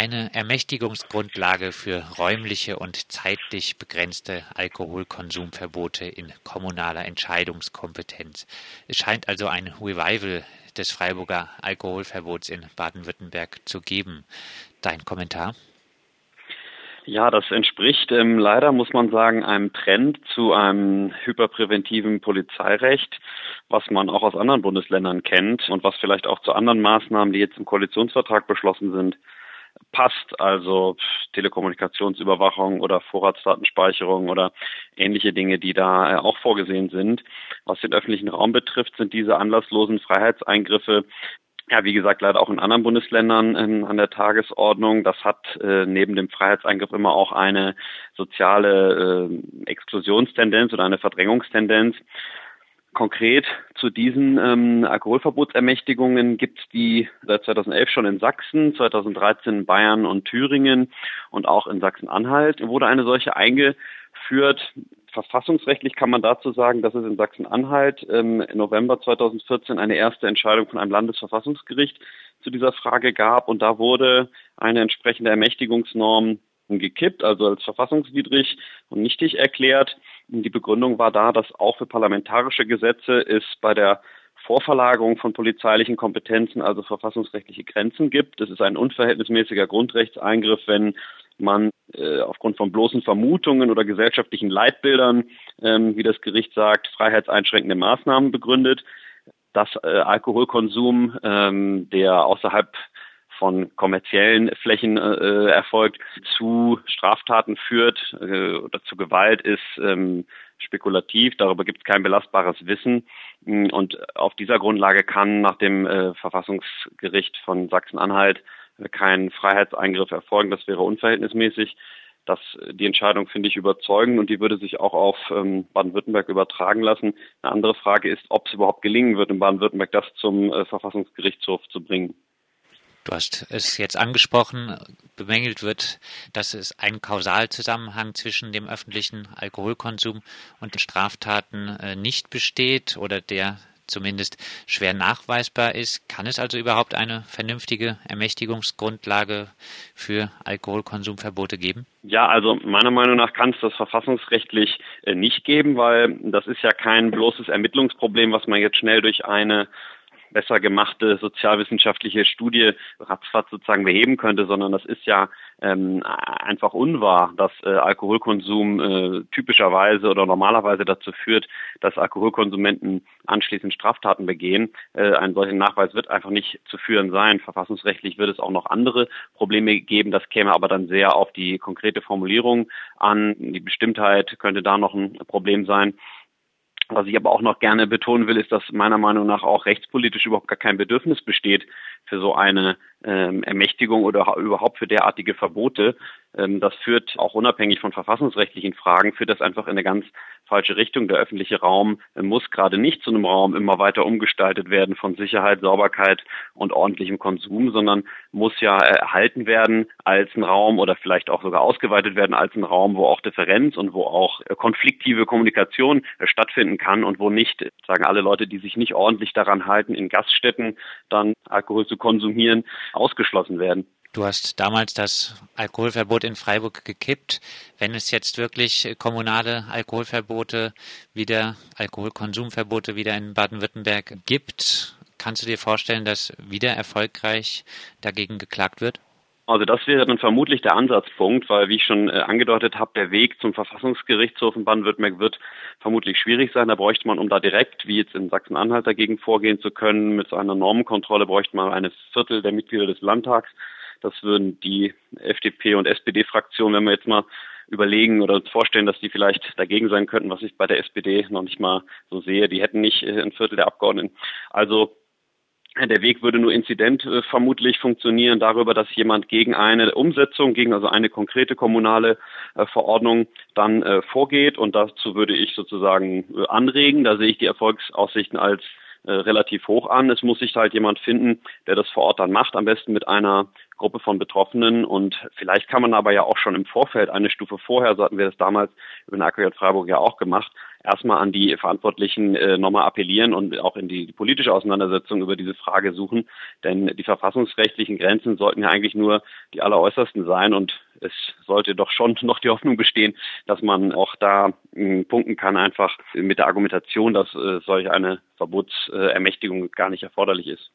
eine Ermächtigungsgrundlage für räumliche und zeitlich begrenzte Alkoholkonsumverbote in kommunaler Entscheidungskompetenz. Es scheint also ein Revival des Freiburger Alkoholverbots in Baden-Württemberg zu geben. Dein Kommentar? Ja, das entspricht ähm, leider, muss man sagen, einem Trend zu einem hyperpräventiven Polizeirecht, was man auch aus anderen Bundesländern kennt und was vielleicht auch zu anderen Maßnahmen, die jetzt im Koalitionsvertrag beschlossen sind, passt, also Telekommunikationsüberwachung oder Vorratsdatenspeicherung oder ähnliche Dinge, die da äh, auch vorgesehen sind. Was den öffentlichen Raum betrifft, sind diese anlasslosen Freiheitseingriffe ja, wie gesagt, leider auch in anderen Bundesländern ähm, an der Tagesordnung. Das hat äh, neben dem Freiheitseingriff immer auch eine soziale äh, Exklusionstendenz oder eine Verdrängungstendenz. Konkret zu diesen ähm, Alkoholverbotsermächtigungen gibt es die seit 2011 schon in Sachsen, 2013 in Bayern und Thüringen und auch in Sachsen-Anhalt wurde eine solche eingeführt. Verfassungsrechtlich kann man dazu sagen, dass es in Sachsen-Anhalt ähm, im November 2014 eine erste Entscheidung von einem Landesverfassungsgericht zu dieser Frage gab und da wurde eine entsprechende Ermächtigungsnorm gekippt, also als verfassungswidrig und nichtig erklärt. Die Begründung war da, dass auch für parlamentarische Gesetze es bei der Vorverlagerung von polizeilichen Kompetenzen, also verfassungsrechtliche Grenzen gibt. Es ist ein unverhältnismäßiger Grundrechtseingriff, wenn man äh, aufgrund von bloßen Vermutungen oder gesellschaftlichen Leitbildern, ähm, wie das Gericht sagt, freiheitseinschränkende Maßnahmen begründet. Dass äh, Alkoholkonsum, ähm, der außerhalb von kommerziellen Flächen äh, erfolgt, zu Straftaten führt äh, oder zu Gewalt ist ähm, spekulativ. Darüber gibt es kein belastbares Wissen. Und auf dieser Grundlage kann nach dem äh, Verfassungsgericht von Sachsen-Anhalt äh, kein Freiheitseingriff erfolgen. Das wäre unverhältnismäßig. Das, die Entscheidung finde ich überzeugend und die würde sich auch auf ähm, Baden-Württemberg übertragen lassen. Eine andere Frage ist, ob es überhaupt gelingen wird, in Baden-Württemberg das zum äh, Verfassungsgerichtshof zu bringen. Du hast es jetzt angesprochen, bemängelt wird, dass es einen Kausalzusammenhang zwischen dem öffentlichen Alkoholkonsum und den Straftaten äh, nicht besteht oder der zumindest schwer nachweisbar ist. Kann es also überhaupt eine vernünftige Ermächtigungsgrundlage für Alkoholkonsumverbote geben? Ja, also meiner Meinung nach kann es das verfassungsrechtlich äh, nicht geben, weil das ist ja kein bloßes Ermittlungsproblem, was man jetzt schnell durch eine besser gemachte sozialwissenschaftliche Studie ratzfatz sozusagen beheben könnte, sondern das ist ja ähm, einfach unwahr, dass äh, Alkoholkonsum äh, typischerweise oder normalerweise dazu führt, dass Alkoholkonsumenten anschließend Straftaten begehen. Äh, ein solcher Nachweis wird einfach nicht zu führen sein. Verfassungsrechtlich wird es auch noch andere Probleme geben. Das käme aber dann sehr auf die konkrete Formulierung an. Die Bestimmtheit könnte da noch ein Problem sein. Was ich aber auch noch gerne betonen will, ist, dass meiner Meinung nach auch rechtspolitisch überhaupt gar kein Bedürfnis besteht für so eine ähm, Ermächtigung oder überhaupt für derartige Verbote. Ähm, das führt auch unabhängig von verfassungsrechtlichen Fragen, führt das einfach in eine ganz falsche Richtung. Der öffentliche Raum äh, muss gerade nicht zu einem Raum immer weiter umgestaltet werden von Sicherheit, Sauberkeit und ordentlichem Konsum, sondern muss ja erhalten werden als ein Raum oder vielleicht auch sogar ausgeweitet werden als ein Raum, wo auch Differenz und wo auch äh, konfliktive Kommunikation äh, stattfinden kann und wo nicht, sagen alle Leute, die sich nicht ordentlich daran halten, in Gaststätten dann Alkohol zu konsumieren, ausgeschlossen werden. Du hast damals das Alkoholverbot in Freiburg gekippt. Wenn es jetzt wirklich kommunale Alkoholverbote wieder, Alkoholkonsumverbote wieder in Baden-Württemberg gibt, kannst du dir vorstellen, dass wieder erfolgreich dagegen geklagt wird? Also das wäre dann vermutlich der Ansatzpunkt, weil wie ich schon äh, angedeutet habe, der Weg zum Verfassungsgerichtshof in Baden-Württemberg wird vermutlich schwierig sein. Da bräuchte man, um da direkt, wie jetzt in Sachsen-Anhalt dagegen vorgehen zu können, mit so einer Normenkontrolle bräuchte man eine Viertel der Mitglieder des Landtags. Das würden die FDP und SPD-Fraktion, wenn wir jetzt mal überlegen oder uns vorstellen, dass die vielleicht dagegen sein könnten, was ich bei der SPD noch nicht mal so sehe. Die hätten nicht äh, ein Viertel der Abgeordneten. Also der Weg würde nur inzident äh, vermutlich funktionieren darüber, dass jemand gegen eine Umsetzung, gegen also eine konkrete kommunale äh, Verordnung dann äh, vorgeht. Und dazu würde ich sozusagen äh, anregen. Da sehe ich die Erfolgsaussichten als äh, relativ hoch an. Es muss sich halt jemand finden, der das vor Ort dann macht, am besten mit einer Gruppe von Betroffenen. Und vielleicht kann man aber ja auch schon im Vorfeld eine Stufe vorher, so hatten wir das damals über den Aquariat Freiburg ja auch gemacht, erstmal an die Verantwortlichen äh, nochmal appellieren und auch in die, die politische Auseinandersetzung über diese Frage suchen. Denn die verfassungsrechtlichen Grenzen sollten ja eigentlich nur die alleräußersten sein und es sollte doch schon noch die Hoffnung bestehen, dass man auch da äh, punkten kann, einfach mit der Argumentation, dass äh, solch eine Verbotsermächtigung gar nicht erforderlich ist.